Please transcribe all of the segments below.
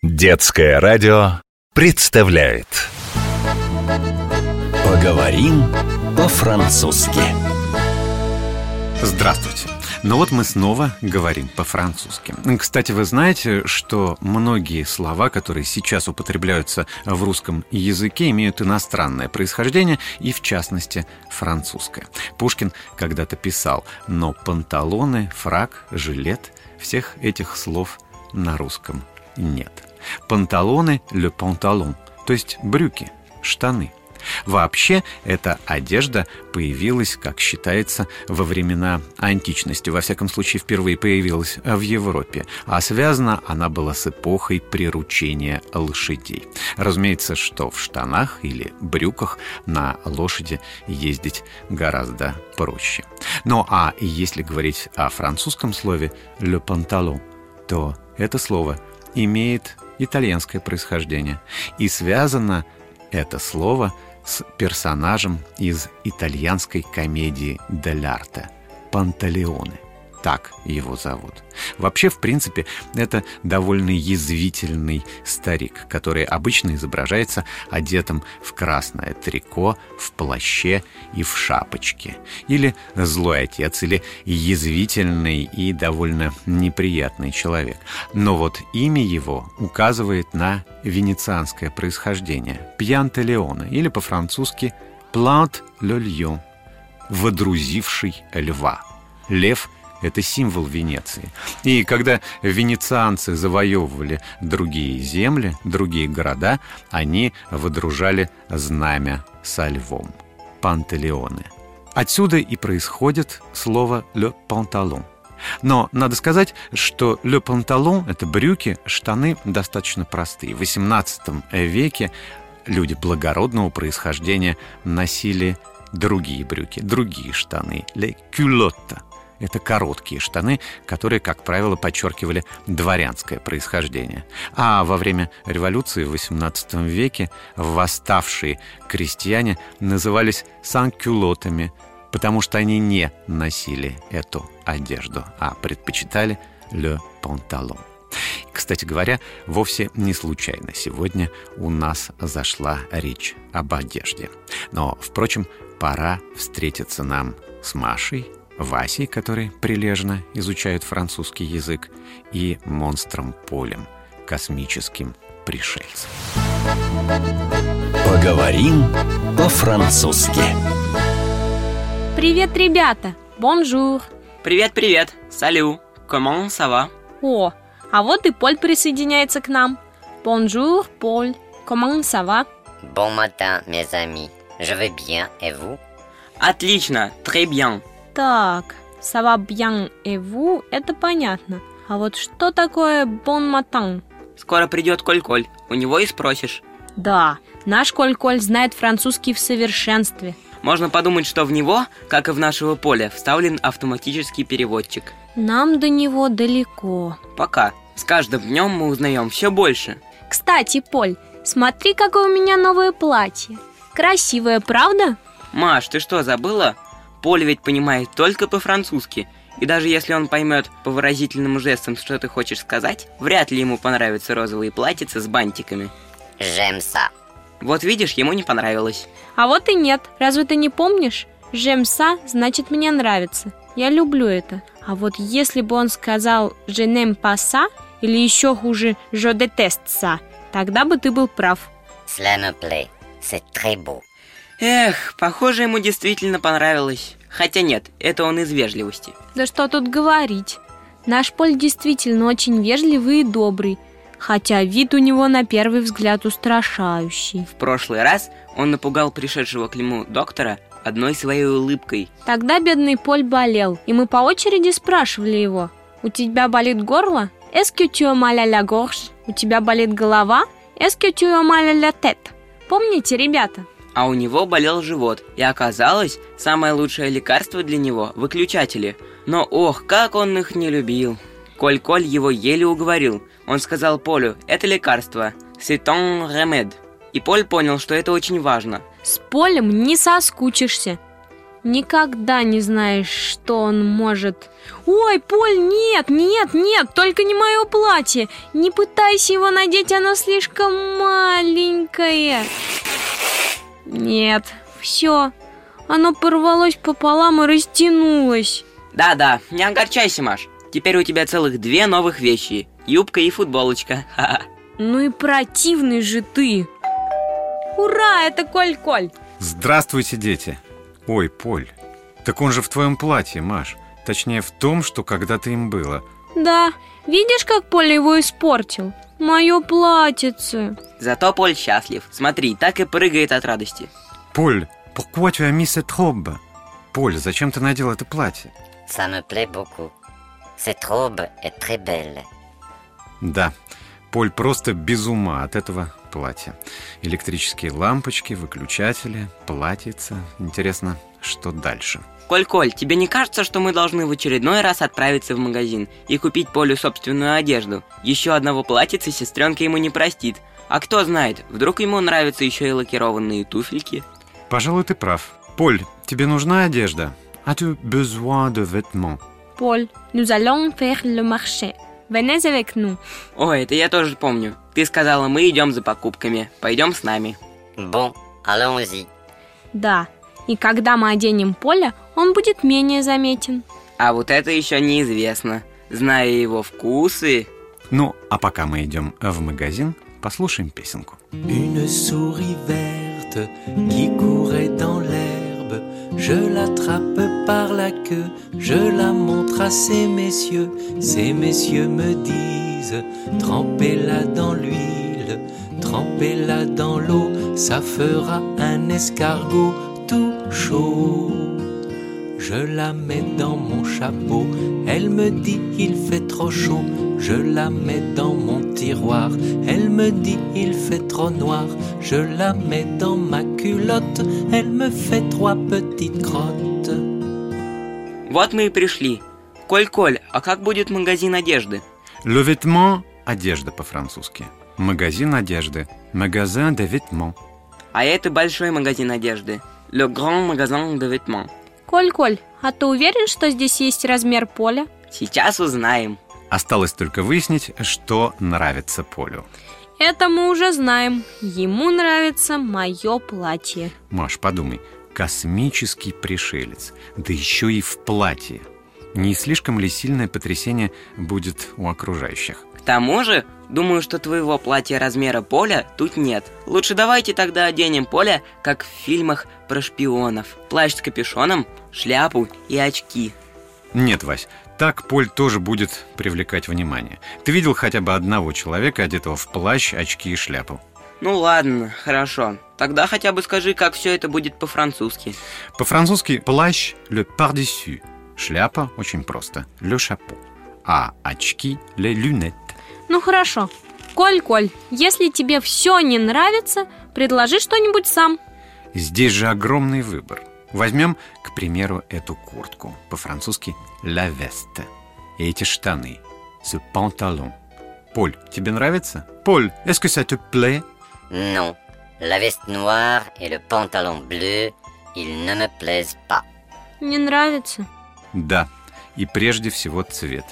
Детское радио представляет Поговорим по-французски Здравствуйте. Ну вот мы снова говорим по-французски. Кстати, вы знаете, что многие слова, которые сейчас употребляются в русском языке, имеют иностранное происхождение и, в частности, французское. Пушкин когда-то писал, но панталоны, фрак, жилет – всех этих слов на русском нет. Панталоны – le pantalon, то есть брюки, штаны – Вообще, эта одежда появилась, как считается, во времена античности. Во всяком случае, впервые появилась в Европе. А связана она была с эпохой приручения лошадей. Разумеется, что в штанах или брюках на лошади ездить гораздо проще. Ну а если говорить о французском слове «le pantalon», то это слово имеет итальянское происхождение. И связано это слово с персонажем из итальянской комедии «Дель арте» Панталеоне так его зовут. Вообще, в принципе, это довольно язвительный старик, который обычно изображается одетым в красное трико, в плаще и в шапочке. Или злой отец, или язвительный и довольно неприятный человек. Но вот имя его указывает на венецианское происхождение – Пьянтелеона, или по-французски «Плант ле льон» – «водрузивший льва». Лев – это символ Венеции. И когда венецианцы завоевывали другие земли, другие города, они выдружали знамя со львом – пантелеоны. Отсюда и происходит слово «le pantalon». Но надо сказать, что «le pantalon» — это брюки, штаны достаточно простые. В XVIII веке люди благородного происхождения носили другие брюки, другие штаны – «les culottes», это короткие штаны, которые, как правило, подчеркивали дворянское происхождение. А во время революции в XVIII веке восставшие крестьяне назывались санкюлотами, потому что они не носили эту одежду, а предпочитали «le pantalon». Кстати говоря, вовсе не случайно сегодня у нас зашла речь об одежде. Но, впрочем, пора встретиться нам с Машей – Васей, который прилежно изучает французский язык, и монстром Полем, космическим пришельцем. Поговорим по-французски Привет, ребята! Bonjour! Привет-привет! Salut! Comment ça va? О, а вот и Поль присоединяется к нам. Bonjour, Поль! Comment ça va? Bon matin, mes amis. Je vais bien, et vous? Отлично! Très bien! Так, «ça bien et vous» — это понятно. А вот что такое «bon matin»? Скоро придет Коль-Коль, у него и спросишь. Да, наш Коль-Коль знает французский в совершенстве. Можно подумать, что в него, как и в нашего поля, вставлен автоматический переводчик. Нам до него далеко. Пока. С каждым днем мы узнаем все больше. Кстати, Поль, смотри, какое у меня новое платье. Красивое, правда? Маш, ты что, забыла? Поль ведь понимает только по-французски, и даже если он поймет по выразительным жестам, что ты хочешь сказать, вряд ли ему понравятся розовые платьица с бантиками. Ça. Вот видишь, ему не понравилось. А вот и нет. Разве ты не помнишь? «J'aime значит «мне нравится». Я люблю это. А вот если бы он сказал «je n'aime pas ça» или еще хуже «je déteste ça», тогда бы ты был прав. Cela me plaît. C'est très beau. Эх, похоже, ему действительно понравилось. Хотя нет, это он из вежливости. Да что тут говорить. Наш Поль действительно очень вежливый и добрый, хотя вид у него на первый взгляд устрашающий. В прошлый раз он напугал пришедшего к нему доктора одной своей улыбкой. Тогда бедный Поль болел, и мы по очереди спрашивали его, «У тебя болит горло? As mal à la gorge? У тебя болит голова? As mal à la tête?» Помните, ребята? А у него болел живот, и оказалось, самое лучшее лекарство для него – выключатели. Но ох, как он их не любил. Коль-Коль его еле уговорил. Он сказал Полю, это лекарство, un remède. И Поль понял, что это очень важно. С Полем не соскучишься. Никогда не знаешь, что он может. Ой, Поль, нет, нет, нет, только не мое платье. Не пытайся его надеть, оно слишком маленькое. Нет, все. Оно порвалось пополам и растянулось. Да-да, не огорчайся, Маш. Теперь у тебя целых две новых вещи. Юбка и футболочка. Ха-ха. Ну и противный же ты. Ура, это Коль-Коль. Здравствуйте, дети. Ой, Поль, так он же в твоем платье, Маш. Точнее, в том, что когда-то им было. Да, видишь, как Поля его испортил? Мое платьице. Зато Поль счастлив. Смотри, так и прыгает от радости. Поль, pourquoi tu as mis cette robe? Поль, зачем ты надел это платье? Ça me plaît beaucoup. Cette robe est très belle. Да, Поль просто без ума от этого платья. Электрические лампочки, выключатели, платьица. Интересно, что дальше? Коль-Коль, тебе не кажется, что мы должны в очередной раз отправиться в магазин и купить Полю собственную одежду? Еще одного платьица сестренка ему не простит. А кто знает, вдруг ему нравятся еще и лакированные туфельки? Пожалуй, ты прав. Поль, тебе нужна одежда? As-tu besoin de vêtements? Поль, nous allons faire le marché. Venez avec nous. Ой, это я тоже помню. Ты сказала, мы идем за покупками. Пойдем с нами. Bon, allons-y. Да, и когда мы оденем Поля, он будет менее заметен. А вот это еще неизвестно. Зная его вкусы... Ну, а пока мы идем в магазин, послушаем песенку. Une souris verte qui courait dans l'herbe. Je l'attrape par la queue, je la montre à ces messieurs. Ces messieurs me disent Trempez-la dans l'huile, trempez-la dans l'eau, ça fera un escargot tout chaud. Je la mets dans mon chapeau, elle me dit il fait trop chaud. Je la mets dans mon tiroir, elle me dit il fait trop noir. Je la mets dans ma culotte, elle me fait trois petites crottes. Вот мы и пришли. Коль-Коль, а как будет магазин одежды? Le vêtement – одежда по-французски. Магазин одежды – magasin de vêtements. А это большой магазин одежды. Le Grand Magasin de Vêtements. Коль-Коль, а ты уверен, что здесь есть размер Поля? Сейчас узнаем. Осталось только выяснить, что нравится Полю. Это мы уже знаем. Ему нравится мое платье. Маш, подумай, космический пришелец, да еще и в платье. Не слишком ли сильное потрясение будет у окружающих? К тому же, думаю, что твоего платья размера поля тут нет. Лучше давайте тогда оденем поля, как в фильмах про шпионов. Плащ с капюшоном, шляпу и очки. Нет, Вась, так Поль тоже будет привлекать внимание. Ты видел хотя бы одного человека, одетого в плащ, очки и шляпу? Ну ладно, хорошо. Тогда хотя бы скажи, как все это будет по-французски. По-французски плащ le par-dessus. Шляпа очень просто le chapeau. А очки les lunettes. Ну хорошо. Коль-Коль, если тебе все не нравится, предложи что-нибудь сам. Здесь же огромный выбор. Возьмем, к примеру, эту куртку. По-французски la veste. И эти штаны. Ce pantalon. Поль, тебе нравится? Поль, est-ce que ça te plaît? Non, la veste noire et le pantalon bleu, ils ne me plaisent pas. Не нравится? Да, и прежде всего цвет.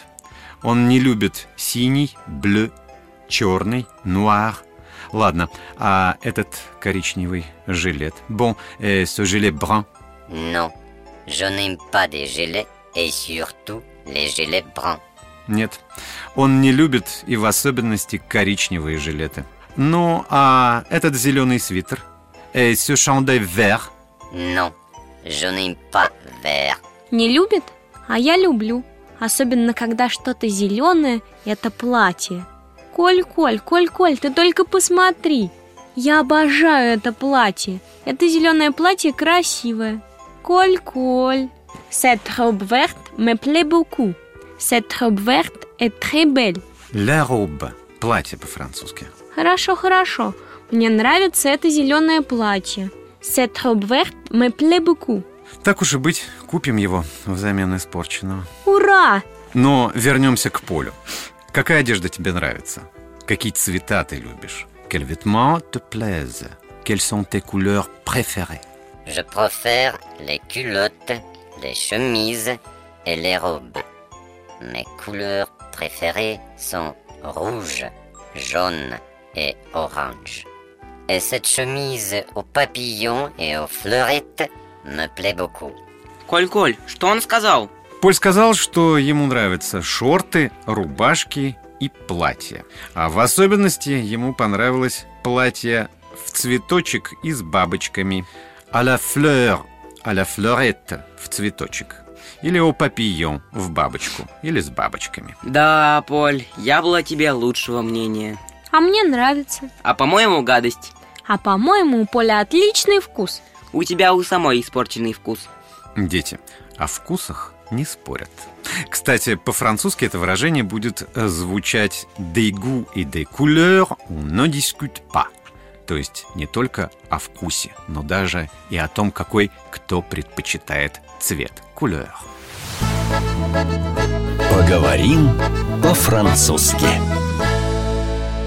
Он не любит синий, bleu, черный, noir. Ладно, а этот коричневый жилет? Bon, euh, ce gilet brun. Non, je n'aime pas des gilets et surtout les gilets bruns. Нет, он не любит и в особенности коричневые жилеты. Ну, а этот зеленый свитер? Et ce chandail vert? Non, je n'aime pas vert. Не любит? А я люблю. Особенно, когда что-то зеленое – это платье. Коль-Коль, Коль-Коль, ты только посмотри. Я обожаю это платье. Это зеленое платье красивое. Коль-Коль. Cette robe verte me plaît beaucoup. Cette robe verte est très belle. La robe. Платье по-французски. Хорошо, хорошо. Мне нравится это зеленое платье. Cette robe verte me plaît beaucoup. Так уж и быть, купим его взамен испорченного. Ура! Но вернемся к полю. Какая одежда тебе нравится? Какие цвета ты любишь? Quels vêtements te plaisent? Quelles sont tes couleurs préférées? Je préfère les culottes, les chemises et les robes. Mes couleurs préférées sont rouge, jaune et orange. Et cette chemise aux papillons et aux fleurettes me plaît beaucoup. Коль-Коль, что он сказал? Поль сказал, что ему нравятся шорты, рубашки и платья. А в особенности ему понравилось платье в цветочек и с бабочками. А la fleur, а la fleurette в цветочек. Или au papillon в бабочку, или с бабочками. Да, Поль, я была тебе лучшего мнения. А мне нравится. А по-моему, гадость. А по-моему, у Поля отличный вкус. У тебя у самой испорченный вкус. Дети, о вкусах не спорят. Кстати, по-французски это выражение будет э, звучать «des goûts et des couleurs on ne discute pas». То есть не только о вкусе, но даже и о том, какой кто предпочитает цвет – couleur. Поговорим по-французски.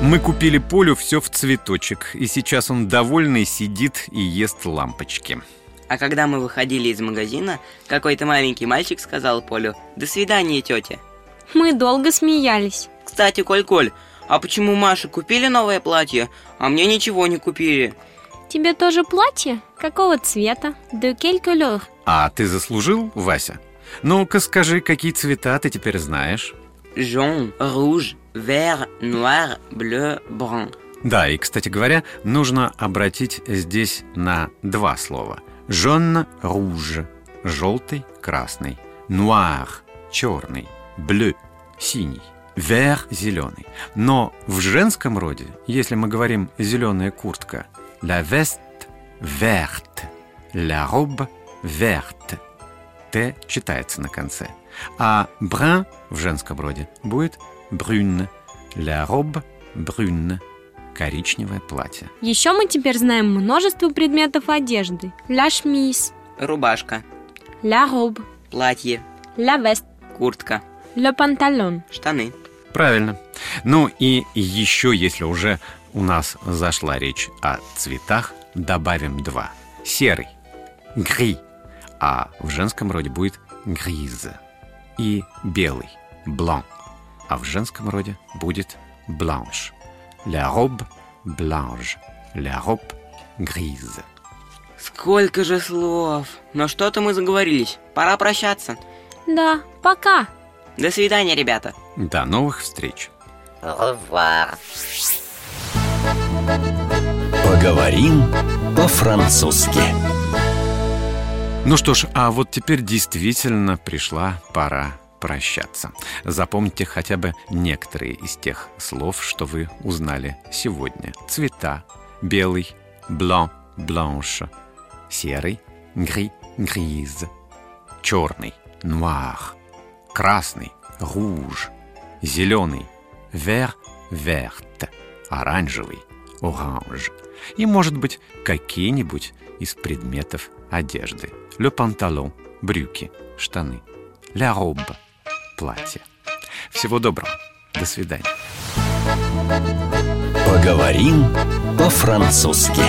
Мы купили Полю все в цветочек, и сейчас он довольный сидит и ест лампочки. А когда мы выходили из магазина, какой-то маленький мальчик сказал Полю «До свидания, тетя». Мы долго смеялись. Кстати, Коль-Коль, а почему Маше купили новое платье, а мне ничего не купили? Тебе тоже платье? Какого цвета? De couleur? А ты заслужил, Вася? Ну-ка скажи, какие цвета ты теперь знаешь? Jaune, rouge, vert, noir, bleu, brun. Да, и, кстати говоря, нужно обратить здесь на два слова. Jaune, rouge – желтый, красный. Noir – черный. Bleu – синий. Vert – зеленый. Но в женском роде, если мы говорим «зеленая куртка», la veste verte, la robe verte. Т читается на конце. А brun в женском роде будет brune, la robe brune, коричневое платье. Еще мы теперь знаем множество предметов одежды. La chemise, Рубашка, la robe, платье, la veste, куртка, le pantalon. штаны. Правильно. Ну и еще, если уже у нас зашла речь о цветах, добавим два. Серый – гри, а в женском роде будет гриз. И белый – блан, а в женском роде будет бланш. La robe blanche, la robe grise. Сколько же слов. Но что-то мы заговорились. Пора прощаться. Да, пока. До свидания, ребята. До новых встреч! Поговорим по-французски. Ну что ж, а вот теперь действительно пришла пора прощаться. Запомните хотя бы некоторые из тех слов, что вы узнали сегодня. Цвета. Белый – blanc, blanche. Серый – gris, grise. Черный – noir. Красный – rouge. Зеленый – vert, verte. Оранжевый – orange. И, может быть, какие-нибудь из предметов одежды. Le pantalon – брюки, штаны. La robe – платье. Всего доброго. До свидания. Поговорим по-французски.